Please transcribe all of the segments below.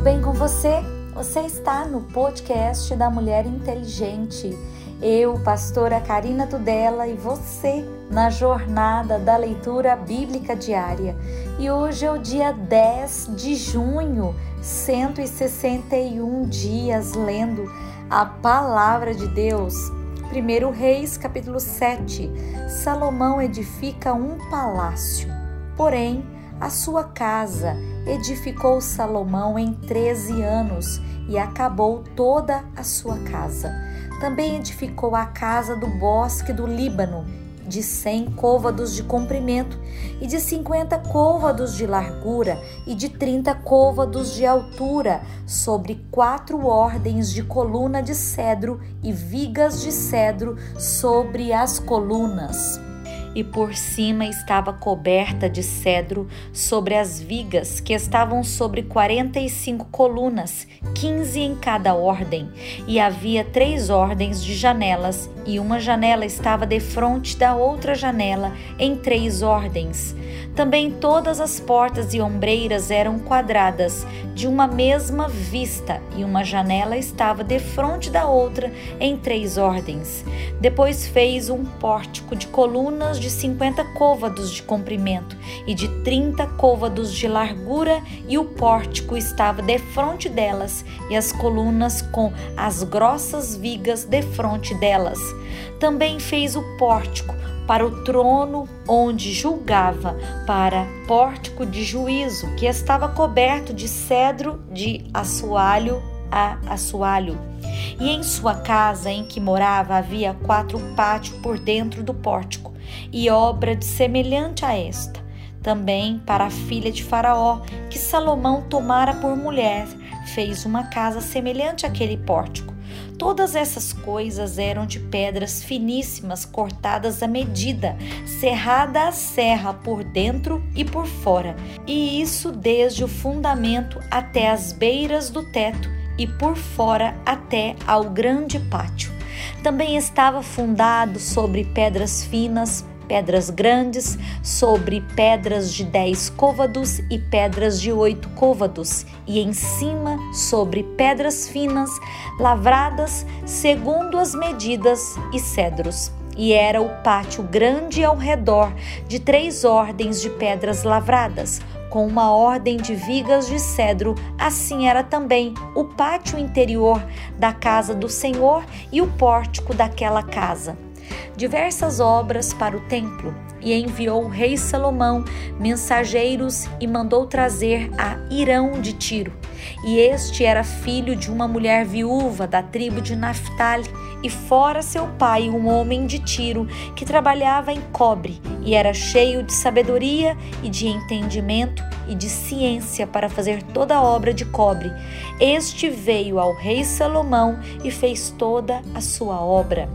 bem com você? Você está no podcast da Mulher Inteligente. Eu, pastora Karina Tudela, e você na jornada da leitura bíblica diária. E hoje é o dia 10 de junho, 161 dias lendo a palavra de Deus. 1 Reis, capítulo 7. Salomão edifica um palácio. Porém, a sua casa edificou Salomão em 13 anos e acabou toda a sua casa. Também edificou a casa do bosque do Líbano, de cem côvados de comprimento, e de cinquenta côvados de largura, e de trinta côvados de altura, sobre quatro ordens de coluna de cedro e vigas de cedro sobre as colunas e por cima estava coberta de cedro sobre as vigas, que estavam sobre quarenta e cinco colunas, quinze em cada ordem, e havia três ordens de janelas, e uma janela estava defronte da outra janela, em três ordens. Também todas as portas e ombreiras eram quadradas, de uma mesma vista, e uma janela estava defronte da outra, em três ordens. Depois fez um pórtico de colunas de cinquenta côvados de comprimento e de trinta côvados de largura, e o pórtico estava defronte delas, e as colunas com as grossas vigas defronte delas. Também fez o pórtico para o trono onde julgava, para pórtico de juízo, que estava coberto de cedro de assoalho a assoalho. E em sua casa em que morava havia quatro pátios por dentro do pórtico, e obra de semelhante a esta. Também para a filha de Faraó, que Salomão tomara por mulher, fez uma casa semelhante àquele pórtico. Todas essas coisas eram de pedras finíssimas cortadas à medida, serrada a serra por dentro e por fora, e isso desde o fundamento até as beiras do teto e por fora até ao grande pátio. Também estava fundado sobre pedras finas, pedras grandes, sobre pedras de dez côvados e pedras de oito côvados, e em cima sobre pedras finas, lavradas segundo as medidas e cedros. E era o pátio grande ao redor de três ordens de pedras lavradas, com uma ordem de vigas de cedro, assim era também o pátio interior da casa do Senhor e o pórtico daquela casa. Diversas obras para o templo e enviou o rei Salomão mensageiros e mandou trazer a Irão de Tiro. E este era filho de uma mulher viúva da tribo de Naphtali, e fora seu pai um homem de Tiro que trabalhava em cobre e era cheio de sabedoria e de entendimento e de ciência para fazer toda a obra de cobre. Este veio ao rei Salomão e fez toda a sua obra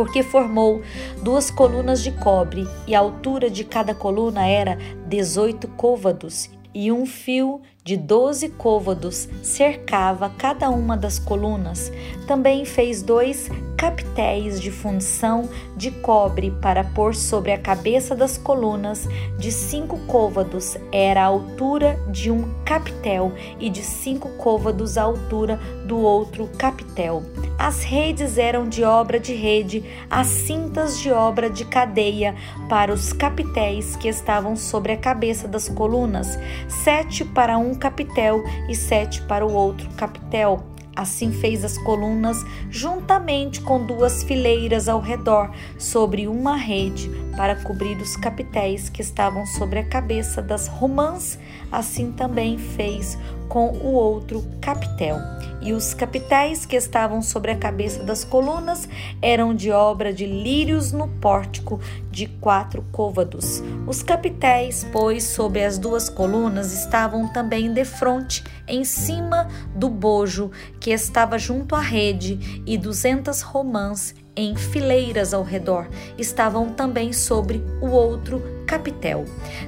porque formou duas colunas de cobre, e a altura de cada coluna era dezoito côvados, e um fio de doze côvados cercava cada uma das colunas. Também fez dois capitéis de função de cobre para pôr sobre a cabeça das colunas, de cinco côvados era a altura de um capitel e de cinco côvados a altura do outro capitel. As redes eram de obra de rede, as cintas de obra de cadeia para os capitéis que estavam sobre a cabeça das colunas, sete para um capitel e sete para o outro capitel. Assim fez as colunas juntamente com duas fileiras ao redor, sobre uma rede, para cobrir os capitéis que estavam sobre a cabeça das romãs. Assim também fez com o outro capitel. E os capitéis que estavam sobre a cabeça das colunas eram de obra de lírios no pórtico de quatro côvados. Os capitéis, pois, sobre as duas colunas estavam também de frente, em cima do bojo que estava junto à rede, e duzentas romãs em fileiras ao redor estavam também sobre o outro capitel.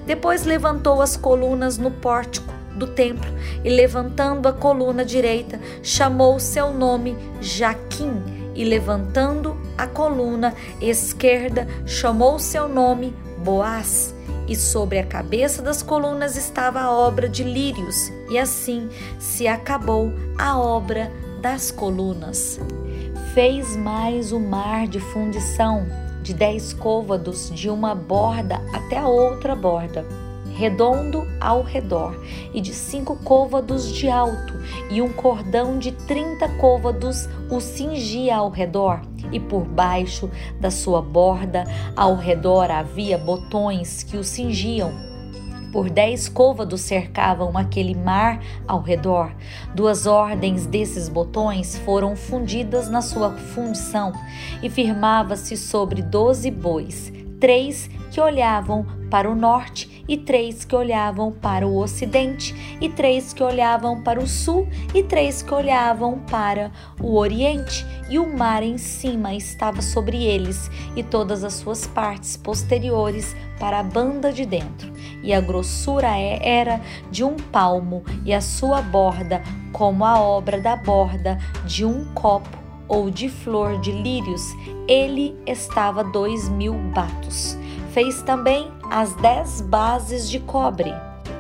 Depois levantou as colunas no pórtico do templo e, levantando a coluna direita, chamou seu nome Jaquim, e levantando a coluna esquerda, chamou seu nome Boaz. e sobre a cabeça das colunas estava a obra de lírios, e assim se acabou a obra das colunas. Fez mais o mar de fundição, de dez côvados, de uma borda até a outra borda redondo ao redor, e de cinco côvados de alto, e um cordão de trinta côvados o cingia ao redor, e por baixo da sua borda, ao redor havia botões que o cingiam. Por dez côvados cercavam aquele mar ao redor. Duas ordens desses botões foram fundidas na sua fundição, e firmava-se sobre doze bois, três que olhavam para o norte e três que olhavam para o ocidente, e três que olhavam para o sul, e três que olhavam para o oriente, e o mar em cima estava sobre eles, e todas as suas partes posteriores para a banda de dentro. E a grossura é, era de um palmo, e a sua borda como a obra da borda de um copo ou de flor de lírios, ele estava dois mil batos. Fez também as dez bases de cobre,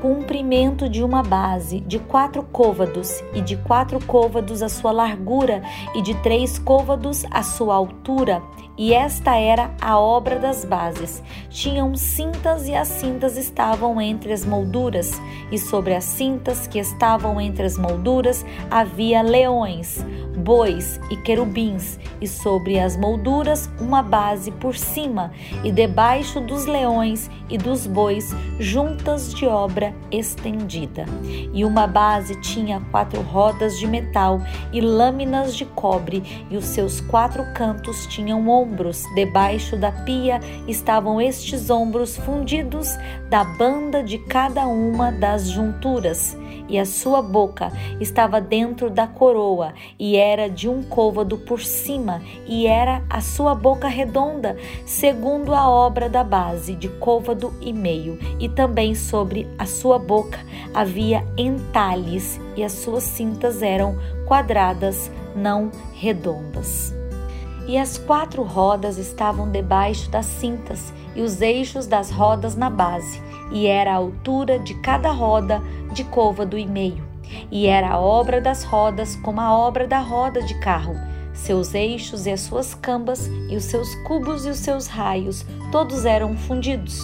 comprimento de uma base de quatro côvados e de quatro côvados a sua largura e de três côvados a sua altura. E esta era a obra das bases. Tinham cintas e as cintas estavam entre as molduras, e sobre as cintas que estavam entre as molduras havia leões bois e querubins, e sobre as molduras uma base por cima, e debaixo dos leões e dos bois juntas de obra estendida. E uma base tinha quatro rodas de metal e lâminas de cobre, e os seus quatro cantos tinham ombros. Debaixo da pia estavam estes ombros fundidos da banda de cada uma das junturas e a sua boca estava dentro da coroa, e era de um côvado por cima, e era a sua boca redonda, segundo a obra da base, de côvado e meio, e também sobre a sua boca havia entalhes, e as suas cintas eram quadradas, não redondas. E as quatro rodas estavam debaixo das cintas, e os eixos das rodas na base, e era a altura de cada roda de côvado e meio, e era a obra das rodas como a obra da roda de carro, seus eixos e as suas cambas, e os seus cubos e os seus raios, todos eram fundidos.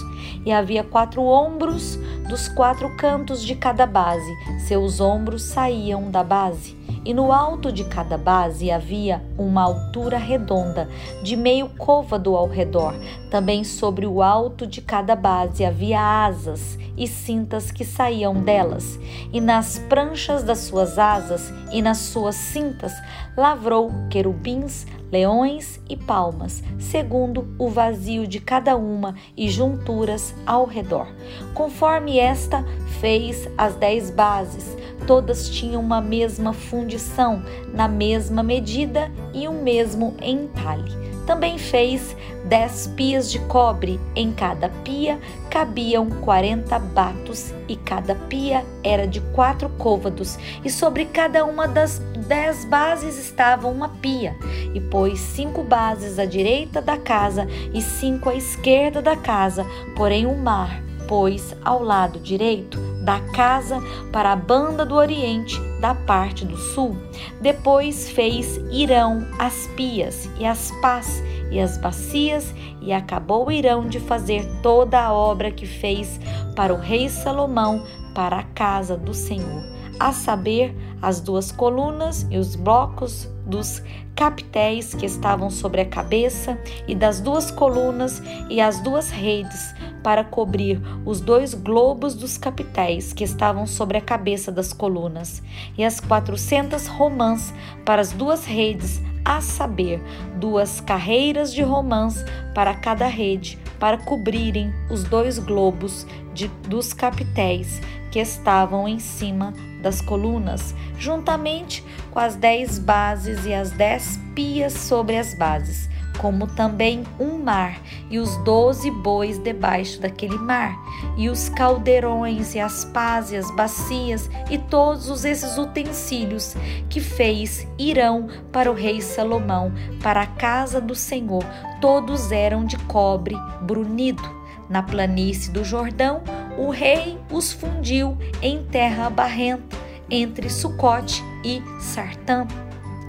E havia quatro ombros dos quatro cantos de cada base, seus ombros saíam da base e no alto de cada base havia uma altura redonda, de meio côvado ao redor. Também sobre o alto de cada base havia asas e cintas que saíam delas, e nas pranchas das suas asas e nas suas cintas lavrou querubins, leões e palmas, segundo o vazio de cada uma e junturas ao redor. Conforme esta fez as dez bases, todas tinham uma mesma fundição, na mesma medida e um mesmo entalhe. Também fez dez pias de cobre, em cada pia cabiam quarenta batos, e cada pia era de quatro côvados, e sobre cada uma das dez bases estava uma pia, e pôs cinco bases à direita da casa e cinco à esquerda da casa, porém o mar pôs ao lado direito da casa para a banda do oriente da parte do sul. Depois fez Irão as pias e as pás e as bacias e acabou Irão de fazer toda a obra que fez para o rei Salomão para a casa do Senhor, a saber, as duas colunas e os blocos dos capitéis que estavam sobre a cabeça e das duas colunas e as duas redes para cobrir os dois globos dos capitéis que estavam sobre a cabeça das colunas e as quatrocentas romãs para as duas redes a saber, duas carreiras de romãs para cada rede, para cobrirem os dois globos de, dos capitéis que estavam em cima das colunas, juntamente com as dez bases e as dez pias sobre as bases, como também um mar e os doze bois debaixo daquele mar, e os caldeirões e as pás e as bacias e todos esses utensílios que fez irão para o rei Salomão, para a casa do Senhor, todos eram de cobre brunido. Na planície do Jordão, o rei os fundiu em terra barrenta, entre Sucote e Sartã,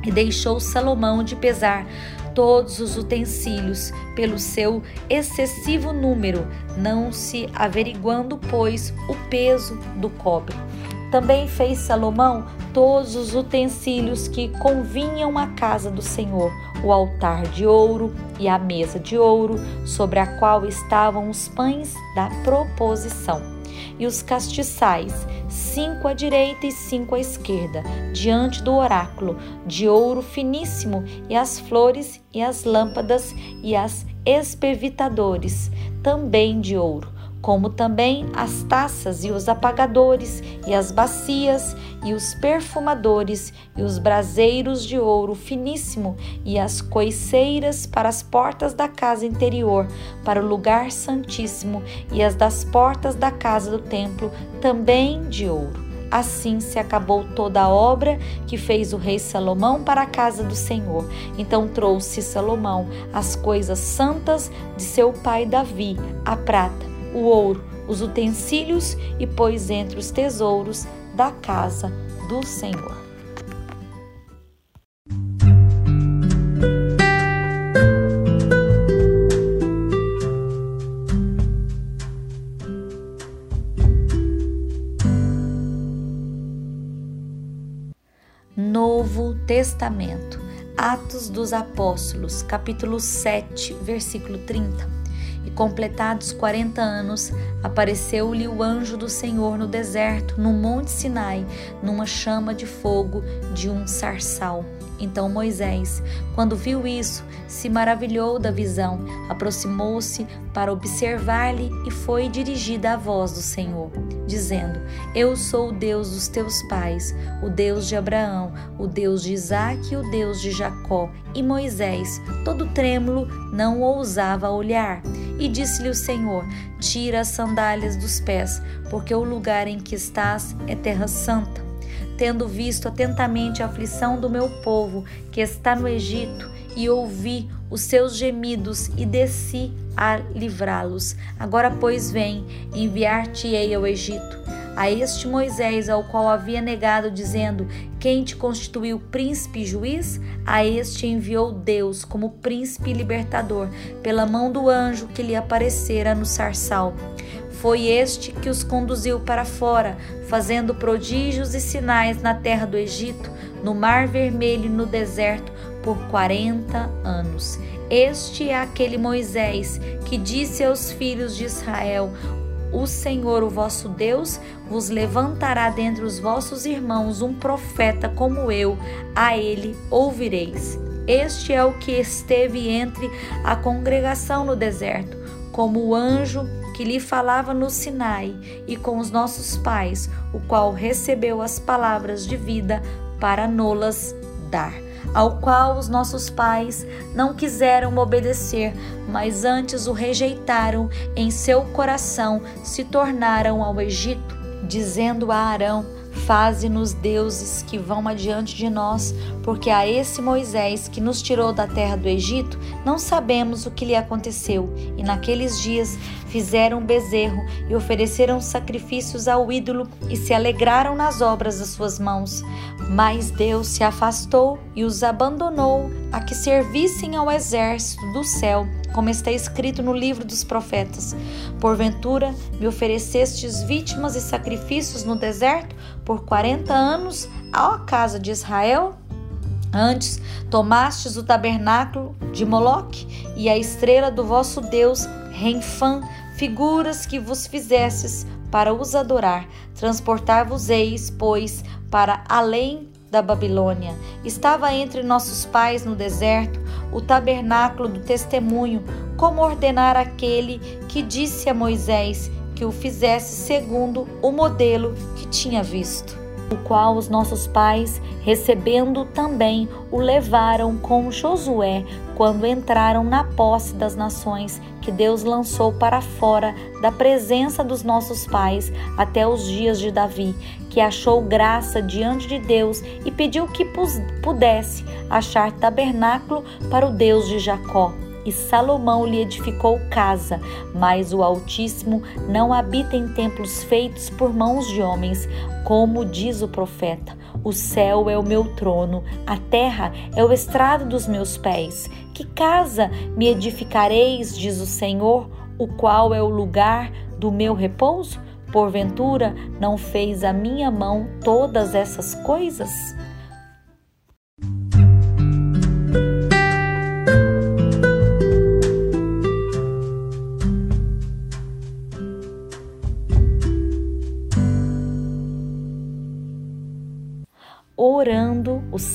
e deixou Salomão de pesar todos os utensílios pelo seu excessivo número, não se averiguando, pois, o peso do cobre. Também fez Salomão todos os utensílios que convinham à casa do Senhor, o altar de ouro e a mesa de ouro, sobre a qual estavam os pães da proposição, e os castiçais, cinco à direita e cinco à esquerda, diante do oráculo, de ouro finíssimo, e as flores e as lâmpadas e as espevitadores, também de ouro como também as taças e os apagadores, e as bacias, e os perfumadores, e os braseiros de ouro finíssimo, e as coiceiras para as portas da casa interior, para o lugar santíssimo, e as das portas da casa do templo, também de ouro. Assim se acabou toda a obra que fez o rei Salomão para a casa do Senhor. Então trouxe Salomão as coisas santas de seu pai Davi, a prata o ouro, os utensílios e pôs entre os tesouros da casa do Senhor. Novo Testamento, Atos dos Apóstolos, capítulo 7, versículo 30 e completados quarenta anos, apareceu-lhe o anjo do Senhor no deserto, no monte Sinai, numa chama de fogo de um sarçal. Então Moisés, quando viu isso, se maravilhou da visão, aproximou-se para observar-lhe e foi dirigida a voz do Senhor, dizendo: Eu sou o Deus dos teus pais, o Deus de Abraão, o Deus de Isaque e o Deus de Jacó. E Moisés, todo trêmulo, não ousava olhar. E disse-lhe o Senhor: Tira as sandálias dos pés, porque o lugar em que estás é terra santa tendo visto atentamente a aflição do meu povo que está no Egito, e ouvi os seus gemidos e desci a livrá-los. Agora, pois, vem, enviar-te-ei ao Egito. A este Moisés, ao qual havia negado, dizendo: Quem te constituiu príncipe e juiz? A este enviou Deus como príncipe e libertador, pela mão do anjo que lhe aparecera no sarçal. Foi este que os conduziu para fora, fazendo prodígios e sinais na terra do Egito, no Mar Vermelho e no deserto por quarenta anos. Este é aquele Moisés que disse aos filhos de Israel: o Senhor, o vosso Deus, vos levantará dentre os vossos irmãos um profeta como eu, a ele ouvireis. Este é o que esteve entre a congregação no deserto, como o anjo que lhe falava no Sinai, e com os nossos pais, o qual recebeu as palavras de vida para nolas dar, ao qual os nossos pais não quiseram obedecer, mas antes o rejeitaram em seu coração, se tornaram ao Egito, dizendo a Arão: Faze-nos deuses que vão adiante de nós, porque a esse Moisés que nos tirou da terra do Egito, não sabemos o que lhe aconteceu. E naqueles dias fizeram bezerro e ofereceram sacrifícios ao ídolo e se alegraram nas obras das suas mãos. Mas Deus se afastou e os abandonou a que servissem ao exército do céu como está escrito no livro dos profetas. Porventura me oferecestes vítimas e sacrifícios no deserto por quarenta anos à casa de Israel? Antes tomastes o tabernáculo de Moloque e a estrela do vosso Deus, Renfã, figuras que vos fizestes para os adorar. Transportar-vos-eis, pois, para além da Babilônia. Estava entre nossos pais no deserto o tabernáculo do testemunho, como ordenar aquele que disse a Moisés que o fizesse segundo o modelo que tinha visto o qual os nossos pais, recebendo também, o levaram com Josué quando entraram na posse das nações que Deus lançou para fora da presença dos nossos pais até os dias de Davi, que achou graça diante de Deus e pediu que pudesse achar tabernáculo para o Deus de Jacó. E Salomão lhe edificou casa, mas o Altíssimo não habita em templos feitos por mãos de homens, como diz o profeta. O céu é o meu trono, a terra é o estrado dos meus pés. Que casa me edificareis, diz o Senhor, o qual é o lugar do meu repouso? Porventura não fez a minha mão todas essas coisas?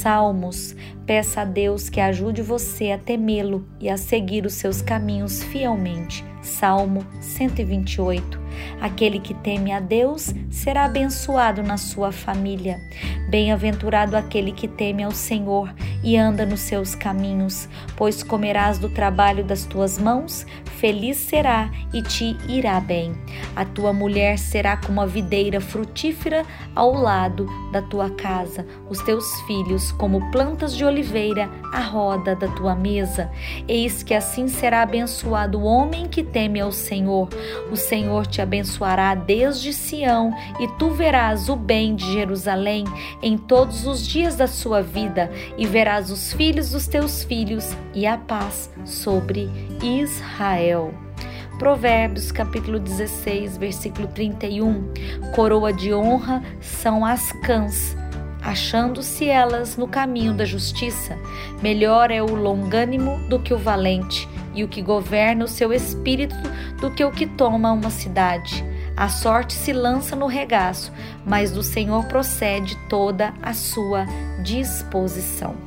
Salmos. Peça a Deus que ajude você a temê-lo e a seguir os seus caminhos fielmente. Salmo 128. Aquele que teme a Deus será abençoado na sua família. Bem-aventurado aquele que teme ao Senhor e anda nos seus caminhos, pois comerás do trabalho das tuas mãos, feliz será e te irá bem. A tua mulher será como a videira frutífera ao lado da tua casa, os teus filhos como plantas de oliveira à roda da tua mesa. Eis que assim será abençoado o homem que teme ao Senhor. O Senhor te abençoará desde Sião e tu verás o bem de Jerusalém em todos os dias da sua vida e verás os filhos dos teus filhos e a paz sobre Israel. Provérbios capítulo 16, versículo 31. Coroa de honra são as cãs, achando-se elas no caminho da justiça. Melhor é o longânimo do que o valente, e o que governa o seu espírito do que o que toma uma cidade. A sorte se lança no regaço, mas do Senhor procede toda a sua disposição.